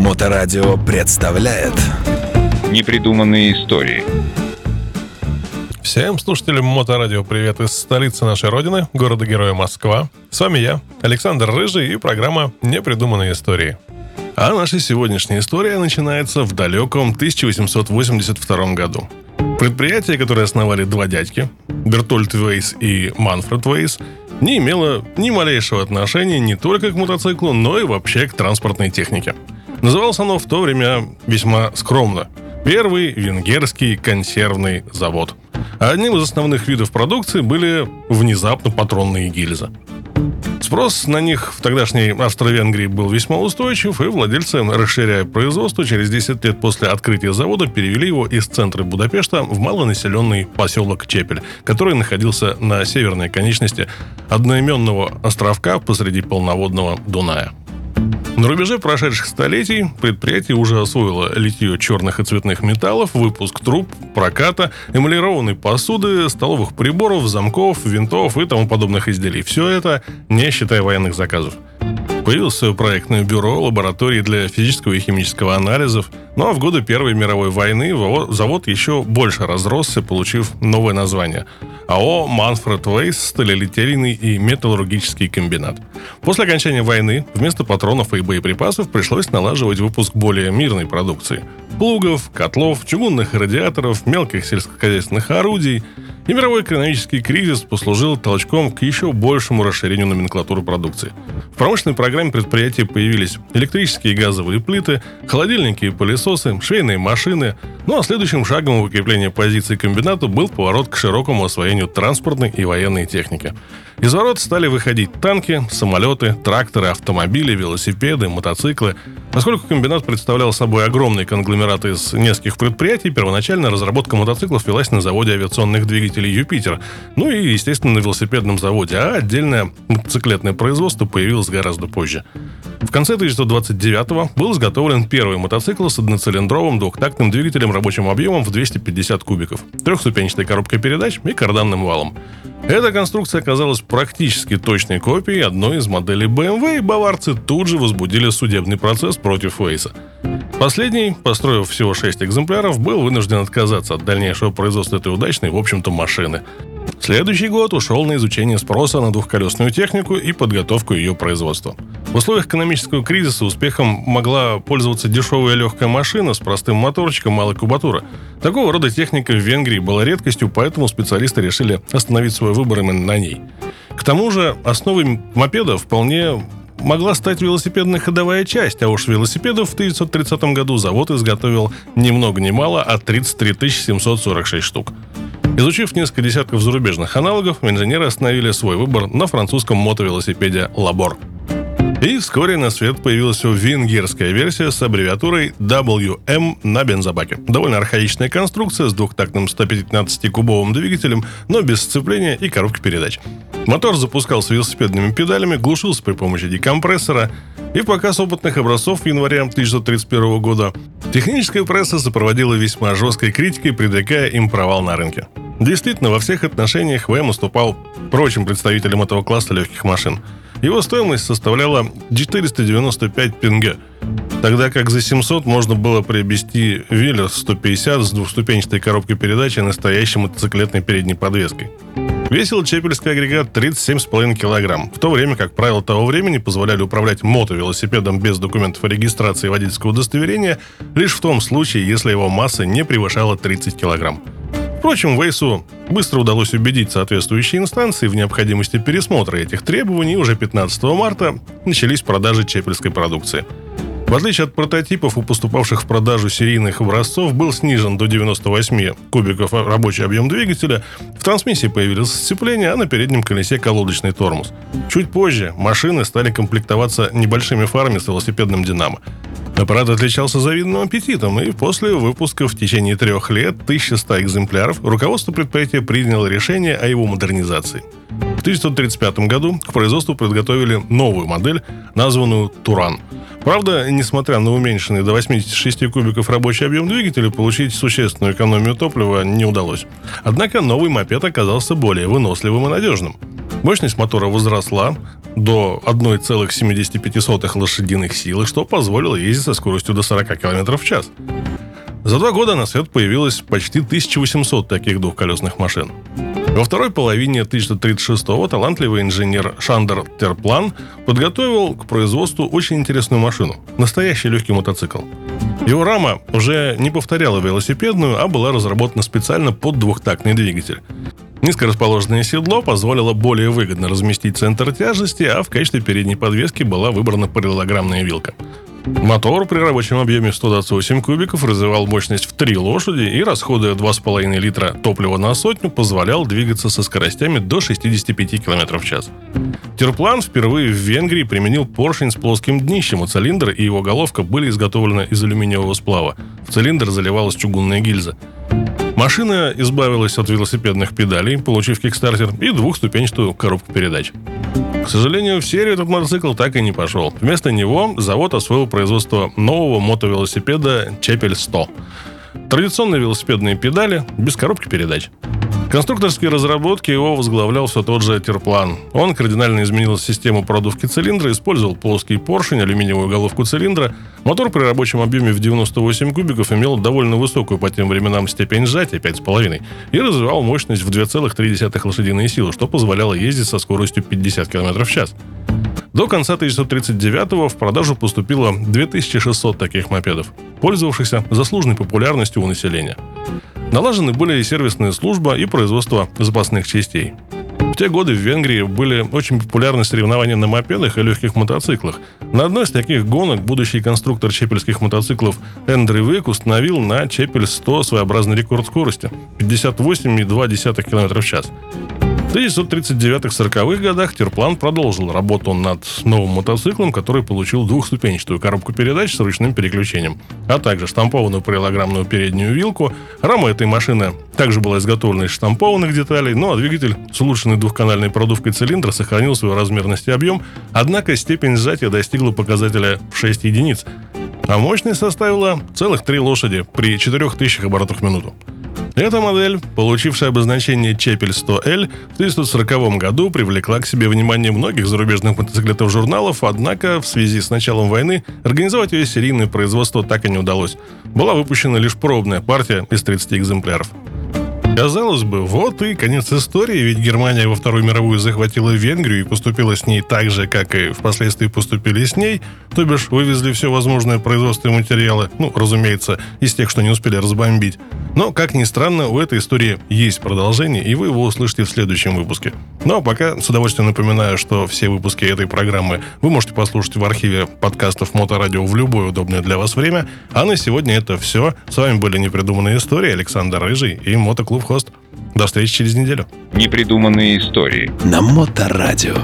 Моторадио представляет Непридуманные истории Всем слушателям Моторадио привет из столицы нашей родины, города-героя Москва. С вами я, Александр Рыжий и программа «Непридуманные истории». А наша сегодняшняя история начинается в далеком 1882 году. Предприятие, которое основали два дядьки, Бертольд Вейс и Манфред Вейс, не имело ни малейшего отношения не только к мотоциклу, но и вообще к транспортной технике. Называлось оно в то время весьма скромно. Первый венгерский консервный завод. А одним из основных видов продукции были внезапно патронные гильзы. Спрос на них в тогдашней Австро-Венгрии был весьма устойчив, и владельцы, расширяя производство, через 10 лет после открытия завода перевели его из центра Будапешта в малонаселенный поселок Чепель, который находился на северной конечности одноименного островка посреди полноводного Дуная. На рубеже прошедших столетий предприятие уже освоило литье черных и цветных металлов, выпуск труб, проката, эмалированной посуды, столовых приборов, замков, винтов и тому подобных изделий. Все это не считая военных заказов. Появилось свое проектное бюро, лаборатории для физического и химического анализов. Ну а в годы Первой мировой войны завод еще больше разросся, получив новое название – АО «Манфред Вейс» сталелитейный и металлургический комбинат. После окончания войны вместо патронов и боеприпасов пришлось налаживать выпуск более мирной продукции. Плугов, котлов, чугунных радиаторов, мелких сельскохозяйственных орудий – и мировой экономический кризис послужил толчком к еще большему расширению номенклатуры продукции. В промышленной программе предприятия появились электрические и газовые плиты, холодильники и пылесосы, швейные машины. Ну а следующим шагом в укреплении позиций комбината был поворот к широкому освоению транспортной и военной техники. Из ворот стали выходить танки, самолеты, тракторы, автомобили, велосипеды, мотоциклы. Поскольку комбинат представлял собой огромный конгломерат из нескольких предприятий, первоначально разработка мотоциклов велась на заводе авиационных двигателей «Юпитер», ну и, естественно, на велосипедном заводе, а отдельное мотоциклетное производство появилось гораздо позже. В конце 1929-го был изготовлен первый мотоцикл с одноцилиндровым двухтактным двигателем рабочим объемом в 250 кубиков, трехступенчатой коробкой передач и карданным валом. Эта конструкция оказалась практически точной копией одной из моделей BMW, и баварцы тут же возбудили судебный процесс против Фейса. Последний, построив всего 6 экземпляров, был вынужден отказаться от дальнейшего производства этой удачной, в общем-то, машины. Следующий год ушел на изучение спроса на двухколесную технику и подготовку ее производства. В условиях экономического кризиса успехом могла пользоваться дешевая легкая машина с простым моторчиком малой кубатуры. Такого рода техника в Венгрии была редкостью, поэтому специалисты решили остановить свой выбор именно на ней. К тому же основой мопеда вполне могла стать велосипедная ходовая часть, а уж велосипедов в 1930 году завод изготовил ни много ни мало, а 33 746 штук. Изучив несколько десятков зарубежных аналогов, инженеры остановили свой выбор на французском мотовелосипеде «Лабор». И вскоре на свет появилась венгерская версия с аббревиатурой WM на бензобаке. Довольно архаичная конструкция с двухтактным 115-кубовым двигателем, но без сцепления и коробки передач. Мотор запускался велосипедными педалями, глушился при помощи декомпрессора, и в показ опытных образцов в январе 1931 года техническая пресса сопроводила весьма жесткой критикой, предрекая им провал на рынке. Действительно, во всех отношениях ВМ уступал прочим представителям этого класса легких машин – его стоимость составляла 495 пинге, тогда как за 700 можно было приобрести Веллер 150 с двухступенчатой коробкой передач и настоящей мотоциклетной передней подвеской. Весил чепельский агрегат 37,5 кг, в то время как правила того времени позволяли управлять мотовелосипедом без документов о регистрации водительского удостоверения лишь в том случае, если его масса не превышала 30 кг. Впрочем, Вейсу быстро удалось убедить соответствующие инстанции в необходимости пересмотра этих требований, и уже 15 марта начались продажи чепельской продукции. В отличие от прототипов у поступавших в продажу серийных образцов был снижен до 98 кубиков рабочий объем двигателя, в трансмиссии появилось сцепление, а на переднем колесе колодочный тормоз. Чуть позже машины стали комплектоваться небольшими фарами с велосипедным динамо. Аппарат отличался завидным аппетитом, и после выпуска в течение трех лет 1100 экземпляров руководство предприятия приняло решение о его модернизации. В 1935 году к производству подготовили новую модель, названную «Туран». Правда, несмотря на уменьшенный до 86 кубиков рабочий объем двигателя, получить существенную экономию топлива не удалось. Однако новый мопед оказался более выносливым и надежным – Мощность мотора возросла до 1,75 лошадиных силы, что позволило ездить со скоростью до 40 км в час. За два года на свет появилось почти 1800 таких двухколесных машин. Во второй половине 1936-го талантливый инженер Шандер Терплан подготовил к производству очень интересную машину – настоящий легкий мотоцикл. Его рама уже не повторяла велосипедную, а была разработана специально под двухтактный двигатель. Низкорасположенное седло позволило более выгодно разместить центр тяжести, а в качестве передней подвески была выбрана параллелограммная вилка. Мотор при рабочем объеме 128 кубиков развивал мощность в 3 лошади и, расходуя 2,5 литра топлива на сотню, позволял двигаться со скоростями до 65 км в час. Терплан впервые в Венгрии применил поршень с плоским днищем, а цилиндр и его головка были изготовлены из алюминиевого сплава. В цилиндр заливалась чугунная гильза. Машина избавилась от велосипедных педалей, получив кикстартер и двухступенчатую коробку передач. К сожалению, в серию этот мотоцикл так и не пошел. Вместо него завод освоил производство нового мотовелосипеда Чепель 100. Традиционные велосипедные педали без коробки передач. Конструкторские разработки его возглавлял все тот же Терплан. Он кардинально изменил систему продувки цилиндра, использовал плоский поршень, алюминиевую головку цилиндра. Мотор при рабочем объеме в 98 кубиков имел довольно высокую по тем временам степень сжатия 5,5 и развивал мощность в 2,3 лошадиные силы, что позволяло ездить со скоростью 50 км в час. До конца 1939-го в продажу поступило 2600 таких мопедов, пользовавшихся заслуженной популярностью у населения. Налажены были и сервисная служба, и производство запасных частей. В те годы в Венгрии были очень популярны соревнования на мопедах и легких мотоциклах. На одной из таких гонок будущий конструктор чепельских мотоциклов Эндрю Вик установил на Чепель 100 своеобразный рекорд скорости – 58,2 км в час. В 1939-40-х годах Терплан продолжил работу над новым мотоциклом, который получил двухступенчатую коробку передач с ручным переключением, а также штампованную параллелограммную переднюю вилку. Рама этой машины также была изготовлена из штампованных деталей, ну а двигатель с улучшенной двухканальной продувкой цилиндра сохранил свою размерность и объем, однако степень сжатия достигла показателя в 6 единиц, а мощность составила целых 3 лошади при 4000 оборотах в минуту. Эта модель, получившая обозначение Чепель 100L, в 1940 году привлекла к себе внимание многих зарубежных мотоциклетов журналов, однако в связи с началом войны организовать ее серийное производство так и не удалось. Была выпущена лишь пробная партия из 30 экземпляров. Казалось бы, вот и конец истории, ведь Германия во Вторую мировую захватила Венгрию и поступила с ней так же, как и впоследствии поступили с ней, то бишь вывезли все возможное производство и материалы, ну, разумеется, из тех, что не успели разбомбить. Но, как ни странно, у этой истории есть продолжение, и вы его услышите в следующем выпуске. Ну а пока с удовольствием напоминаю, что все выпуски этой программы вы можете послушать в архиве подкастов Моторадио в любое удобное для вас время. А на сегодня это все. С вами были «Непридуманные истории» Александр Рыжий и Мотоклуб Хост. До встречи через неделю. Непридуманные истории. На Моторадио.